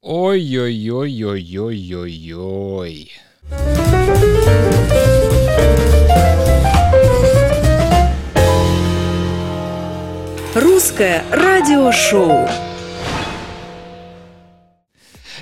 Ой-ой-ой-ой-ой-ой-ой. Русское радиошоу.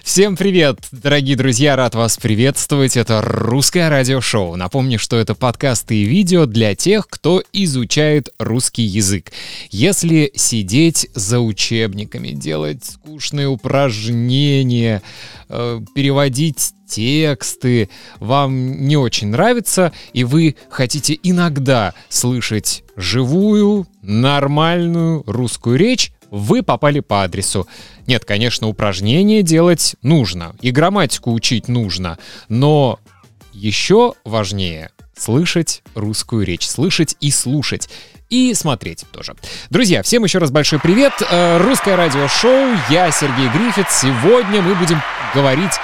Всем привет, дорогие друзья, рад вас приветствовать. Это русское радиошоу. Напомню, что это подкасты и видео для тех, кто изучает русский язык. Если сидеть за учебниками, делать скучные упражнения, э, переводить тексты вам не очень нравится, и вы хотите иногда слышать живую, нормальную русскую речь, вы попали по адресу. Нет, конечно, упражнения делать нужно, и грамматику учить нужно, но еще важнее слышать русскую речь, слышать и слушать. И смотреть тоже. Друзья, всем еще раз большой привет. Э, русское радиошоу. Я Сергей Гриффит. Сегодня мы будем говорить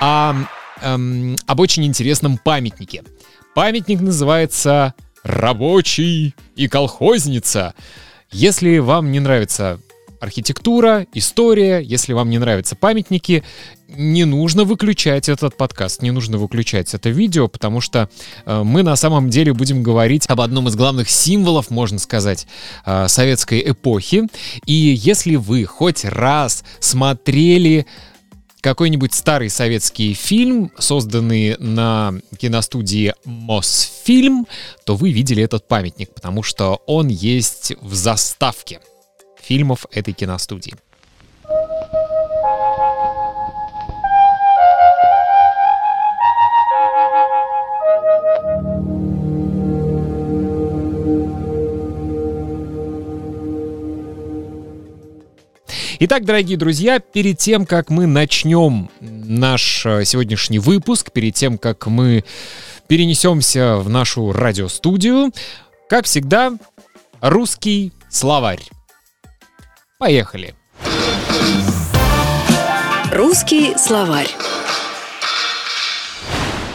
о, эм, об очень интересном памятнике. Памятник называется «Рабочий и колхозница». Если вам не нравится архитектура, история, если вам не нравятся памятники, не нужно выключать этот подкаст, не нужно выключать это видео, потому что э, мы на самом деле будем говорить об одном из главных символов, можно сказать, э, советской эпохи. И если вы хоть раз смотрели какой-нибудь старый советский фильм, созданный на киностудии Мосфильм, то вы видели этот памятник, потому что он есть в заставке фильмов этой киностудии. Итак, дорогие друзья, перед тем, как мы начнем наш э, сегодняшний выпуск, перед тем, как мы перенесемся в нашу радиостудию, как всегда, русский словарь. Поехали! Русский словарь.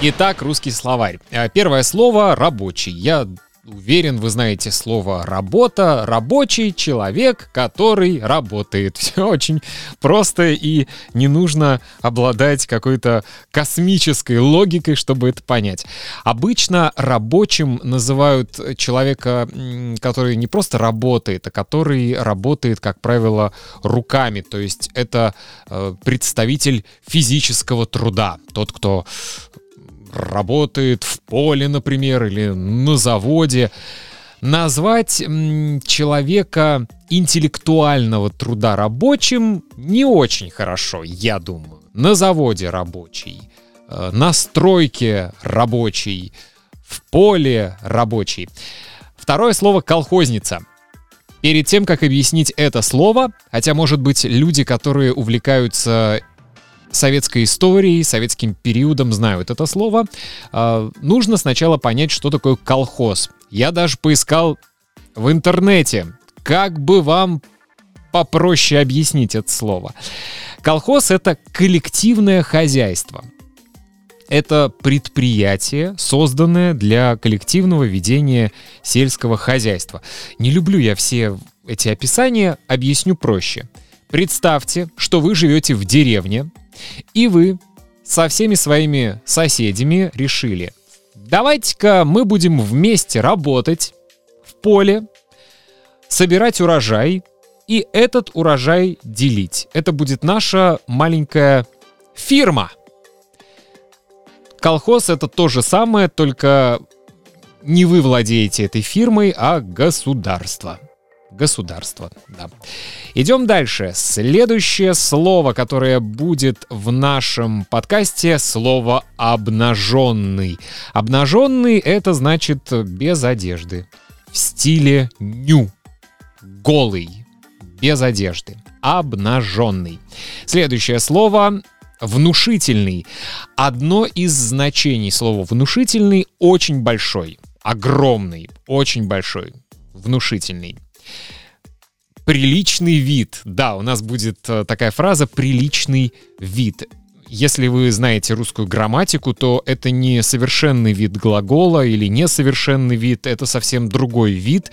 Итак, русский словарь. Э, первое слово «рабочий». Я Уверен, вы знаете слово «работа». Рабочий человек, который работает. Все очень просто и не нужно обладать какой-то космической логикой, чтобы это понять. Обычно рабочим называют человека, который не просто работает, а который работает, как правило, руками. То есть это э, представитель физического труда. Тот, кто работает в поле, например, или на заводе. Назвать человека интеллектуального труда рабочим не очень хорошо, я думаю. На заводе рабочий, э, на стройке рабочий, в поле рабочий. Второе слово «колхозница». Перед тем, как объяснить это слово, хотя, может быть, люди, которые увлекаются советской историей, советским периодом знают это слово, э, нужно сначала понять, что такое колхоз. Я даже поискал в интернете, как бы вам попроще объяснить это слово. Колхоз — это коллективное хозяйство. Это предприятие, созданное для коллективного ведения сельского хозяйства. Не люблю я все эти описания, объясню проще. Представьте, что вы живете в деревне, и вы со всеми своими соседями решили, давайте-ка мы будем вместе работать в поле, собирать урожай и этот урожай делить. Это будет наша маленькая фирма. Колхоз это то же самое, только не вы владеете этой фирмой, а государство государства. Да. Идем дальше. Следующее слово, которое будет в нашем подкасте, слово обнаженный. Обнаженный это значит без одежды. В стиле ню. Голый. Без одежды. Обнаженный. Следующее слово внушительный. Одно из значений слова внушительный очень большой, огромный, очень большой, внушительный. Приличный вид. Да, у нас будет э, такая фраза «приличный вид». Если вы знаете русскую грамматику, то это не совершенный вид глагола или несовершенный вид, это совсем другой вид.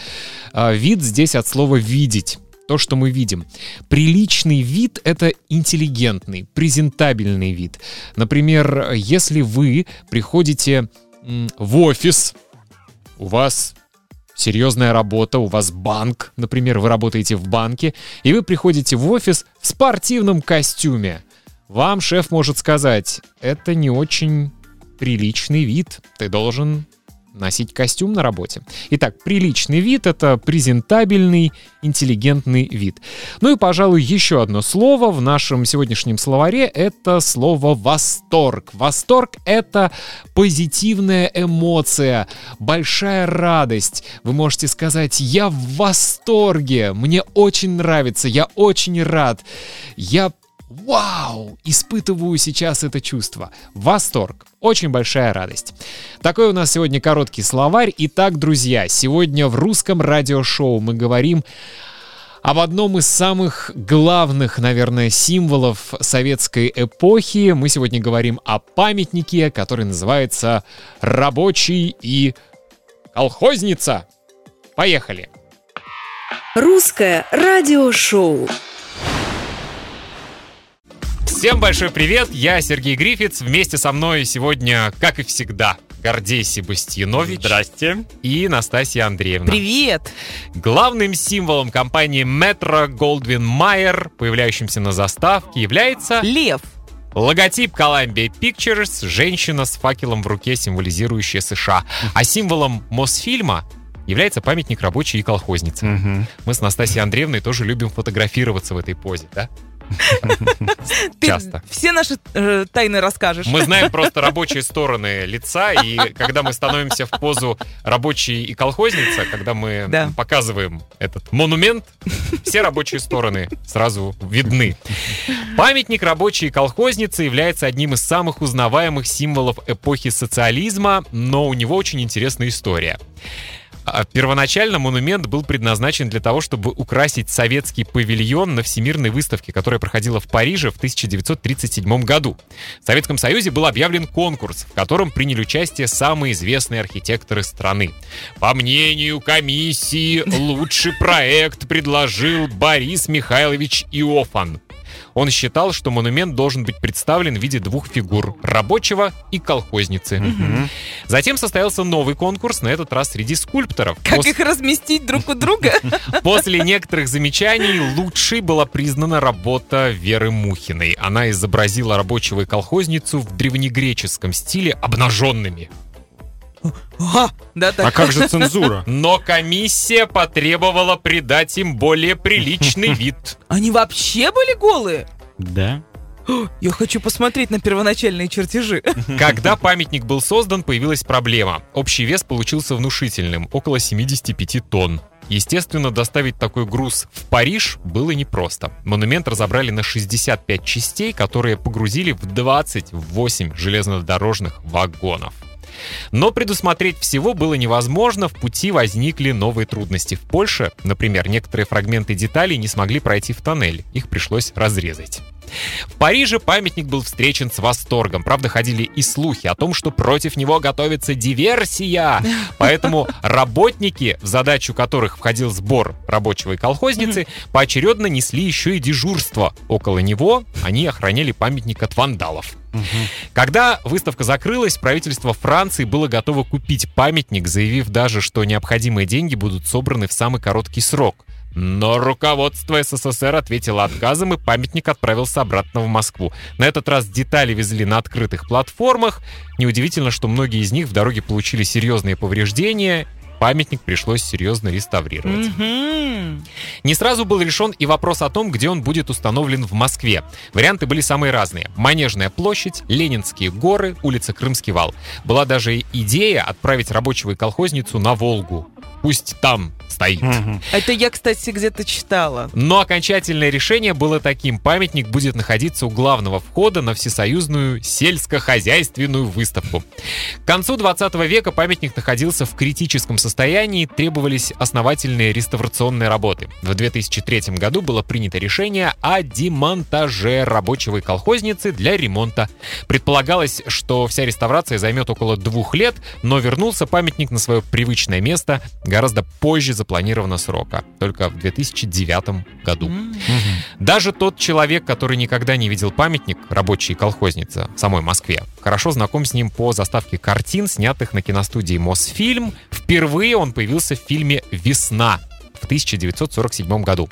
А, вид здесь от слова «видеть». то, что мы видим. Приличный вид — это интеллигентный, презентабельный вид. Например, если вы приходите в офис, у вас серьезная работа, у вас банк, например, вы работаете в банке, и вы приходите в офис в спортивном костюме. Вам шеф может сказать, это не очень приличный вид, ты должен носить костюм на работе. Итак, приличный вид — это презентабельный, интеллигентный вид. Ну и, пожалуй, еще одно слово в нашем сегодняшнем словаре — это слово «восторг». Восторг — это позитивная эмоция, большая радость. Вы можете сказать «я в восторге», «мне очень нравится», «я очень рад», «я Вау! Испытываю сейчас это чувство. Восторг. Очень большая радость. Такой у нас сегодня короткий словарь. Итак, друзья, сегодня в русском радиошоу мы говорим об одном из самых главных, наверное, символов советской эпохи. Мы сегодня говорим о памятнике, который называется «Рабочий и колхозница». Поехали! Русское радиошоу. Всем большой привет, я Сергей Грифиц. Вместе со мной сегодня, как и всегда, Гордей Себастьянович. Здрасте. И Настасья Андреевна. Привет. Главным символом компании Metro Goldwyn Mayer, появляющимся на заставке, является... Лев. Логотип Columbia Pictures — женщина с факелом в руке, символизирующая США. А символом Мосфильма является памятник рабочей и колхозницы. Мгм. Мы с Настасьей Андреевной тоже любим фотографироваться в этой позе, да? Ты Часто. все наши э, тайны расскажешь. Мы знаем просто рабочие стороны лица, и когда мы становимся в позу рабочий и колхозница, когда мы Да. показываем этот монумент, все рабочие стороны сразу видны. Памятник рабочей колхозницы является одним из самых узнаваемых символов эпохи социализма, но у него очень интересная история. А, Первоначально монумент был предназначен для того, чтобы украсить советский павильон на Всемирной выставке, которая проходила в Париже в 1937 году. В Советском Союзе был объявлен конкурс, в котором приняли участие самые известные архитекторы страны. По мнению комиссии, лучший проект предложил Борис Михайлович Иофан. Он считал, что монумент должен быть представлен в виде двух фигур — рабочего и колхозницы. Затем состоялся новый конкурс, на этот раз среди скульпторов. Как Пос- их разместить друг у друга? После некоторых замечаний лучшей была признана работа Веры Мухиной. Она изобразила рабочего и колхозницу в древнегреческом стиле обнаженными. Ага, Да, А так. как же цензура? Но комиссия потребовала придать им более приличный вид. Они вообще были голые? Да. Я хочу посмотреть на первоначальные чертежи. Когда памятник был создан, появилась проблема. Общий вес получился внушительным, около 75 тонн. Естественно, доставить такой груз в Париж было непросто. Монумент разобрали на 65 частей, которые погрузили в 28 железнодорожных вагонов. Но предусмотреть всего было невозможно, в пути возникли новые трудности. В Польше, например, некоторые фрагменты деталей не смогли пройти в тоннель, их пришлось разрезать. В Париже памятник был встречен с восторгом. Правда, ходили и слухи о том, что против него готовится диверсия. Поэтому работники, в задачу которых входил сбор рабочего и колхозницы, поочередно несли еще и дежурство. Около него они охраняли памятник от вандалов. Когда выставка закрылась, правительство Франции было готово купить памятник, заявив даже, что необходимые деньги будут собраны в самый короткий срок. Но руководство СССР ответило отказом, и памятник отправился обратно в Москву. На этот раз детали везли на открытых платформах. Неудивительно, что многие из них в дороге получили серьезные повреждения. Памятник пришлось серьезно реставрировать. Мгм. Не сразу был решен и вопрос о том, где он будет установлен в Москве. Варианты были самые разные. Манежная площадь, Ленинские горы, улица Крымский вал. Была даже идея отправить рабочего и колхозницу на Волгу. Пусть там стоит. Это я, кстати, где-то читала. Но окончательное решение было таким. Памятник будет находиться у главного входа на всесоюзную сельскохозяйственную выставку. К концу 20 века памятник находился в критическом состоянии, требовались основательные реставрационные работы. В 2003 году было принято решение о демонтаже рабочего и колхозницы для ремонта. Предполагалось, что вся реставрация займет около двух лет, но вернулся памятник на свое привычное место гораздо позже запланированного срока, только в 2009 году. Даже тот человек, который никогда не видел памятник рабочей колхозницы в самой Москве, хорошо знаком с ним по заставке картин, снятых на киностудии Мосфильм. Впервые он появился в фильме «Весна» в 1947 году.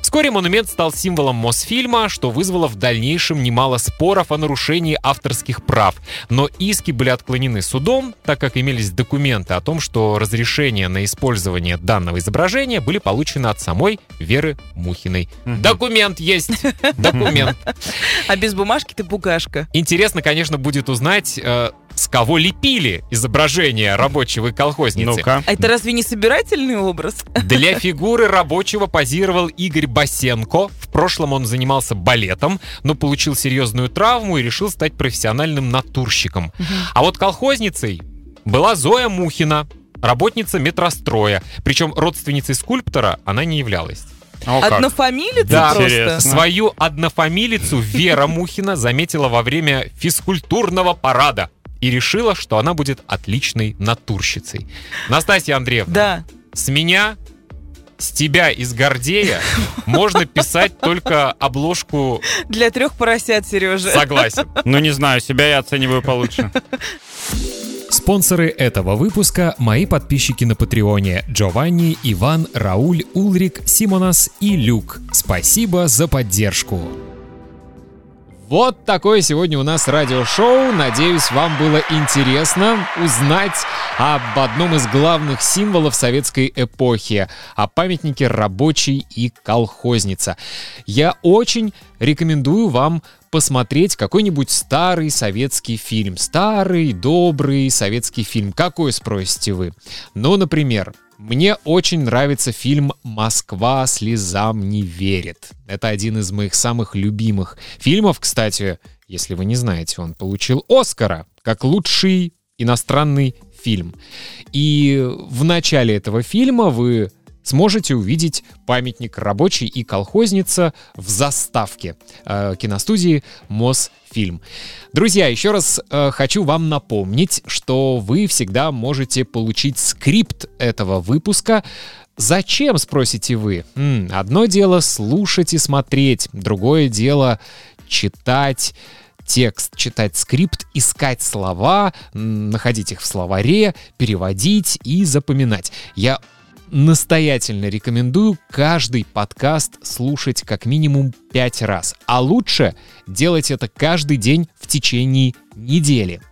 Вскоре монумент стал символом Мосфильма, что вызвало в дальнейшем немало споров о нарушении авторских прав. Но иски были отклонены судом, так как имелись документы о том, что разрешение на использование данного изображения были получены от самой Веры Мухиной. Документ есть! Документ. А без бумажки ты букашка. Интересно, конечно, будет узнать, э, с кого лепили изображение рабочего и колхозницы. Ну-ка. А это разве не собирательный образ? Для фигуры рабочего позировал Игорь Басенко. В прошлом он занимался балетом, но получил серьезную травму и решил стать профессиональным натурщиком. А вот колхозницей была Зоя Мухина, работница метростроя. Причем родственницей скульптора она не являлась. О, как. Однофамилица Да. просто. Интересно. Свою однофамилицу Вера Мухина заметила во время физкультурного парада и решила, что она будет отличной натурщицей. Настасья Андреевна, Да. с меня, с тебя из Гордея можно писать только обложку Для трех поросят, Сережа. «Согласен». Ну, не знаю, себя я оцениваю получше. Спонсоры этого выпуска – мои подписчики на Патреоне Джованни, Иван, Рауль, Улрик, Симонас и Люк. Спасибо за поддержку. Вот такое сегодня у нас радиошоу. Надеюсь, вам было интересно узнать об одном из главных символов советской эпохи, о памятнике рабочий и колхозница. Я очень рекомендую вам посмотреть какой-нибудь старый советский фильм. Старый, добрый советский фильм. Какой, спросите вы? Ну, например, мне очень нравится фильм «Москва слезам не верит». Это один из моих самых любимых фильмов, кстати, если вы не знаете, он получил Оскара как лучший иностранный фильм. И в начале этого фильма вы сможете увидеть памятник рабочий и колхозница в заставке э, киностудии Мосфильм. Друзья, еще раз э, хочу вам напомнить, что вы всегда можете получить скрипт этого выпуска. Зачем, спросите вы? М, одно дело слушать и смотреть, другое дело читать текст, читать скрипт, искать слова, находить их в словаре, переводить и запоминать. Я настоятельно рекомендую каждый подкаст слушать как минимум 5 раз, а лучше делать это каждый день в течение недели.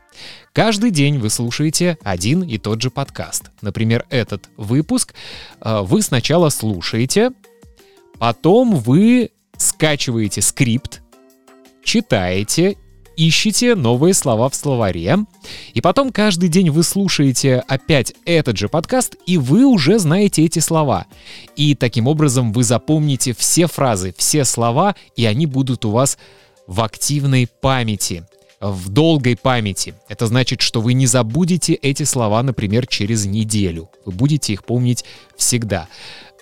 Каждый день вы слушаете один и тот же подкаст. Например, этот выпуск э, вы сначала слушаете, потом вы скачиваете скрипт, читаете, ищете новые слова в словаре, и потом каждый день вы слушаете опять этот же подкаст, и вы уже знаете эти слова. И таким образом вы запомните все фразы, все слова, и они будут у вас в активной памяти, в долгой памяти. Это значит, что вы не забудете эти слова, например, через неделю. Вы будете их помнить всегда.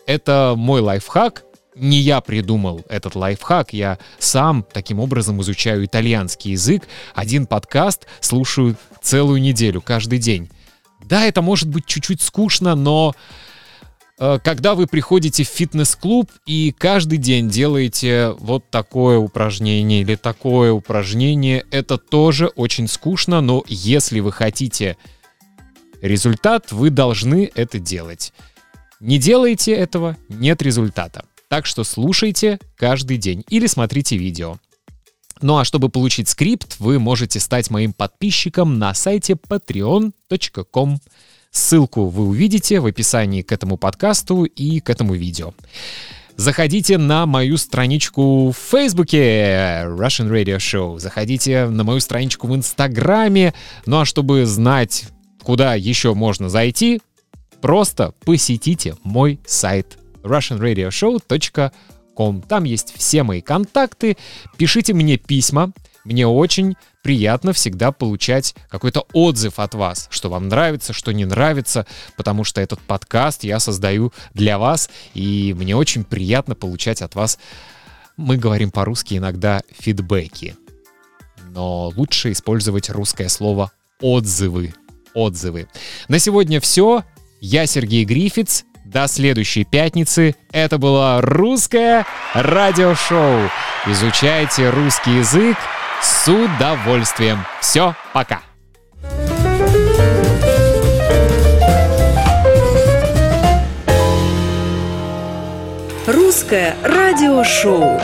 Это мой лайфхак, не я придумал этот лайфхак, я сам таким образом изучаю итальянский язык. Один подкаст слушаю целую неделю, каждый день. Да, это может быть чуть-чуть скучно, но э, когда вы приходите в фитнес-клуб и каждый день делаете вот такое упражнение или такое упражнение, это тоже очень скучно, но если вы хотите результат, вы должны это делать. Не делаете этого, нет результата. Так что слушайте каждый день или смотрите видео. Ну а чтобы получить скрипт, вы можете стать моим подписчиком на сайте patreon.com. Ссылку вы увидите в описании к этому подкасту и к этому видео. Заходите на мою страничку в Фейсбуке Russian Radio Show. Заходите на мою страничку в Инстаграме. Ну а чтобы знать, куда еще можно зайти, просто посетите мой сайт russianradioshow.com. Там есть все мои контакты. Пишите мне письма. Мне очень приятно всегда получать какой-то отзыв от вас, что вам нравится, что не нравится, потому что этот подкаст я создаю для вас, и мне очень приятно получать от вас, мы говорим по-русски иногда, фидбэки. Но лучше использовать русское слово «отзывы». Отзывы. На сегодня все. Я Сергей Грифиц. До следующей пятницы. Это было русское радиошоу. Изучайте русский язык с удовольствием. Все, пока. Русское радиошоу.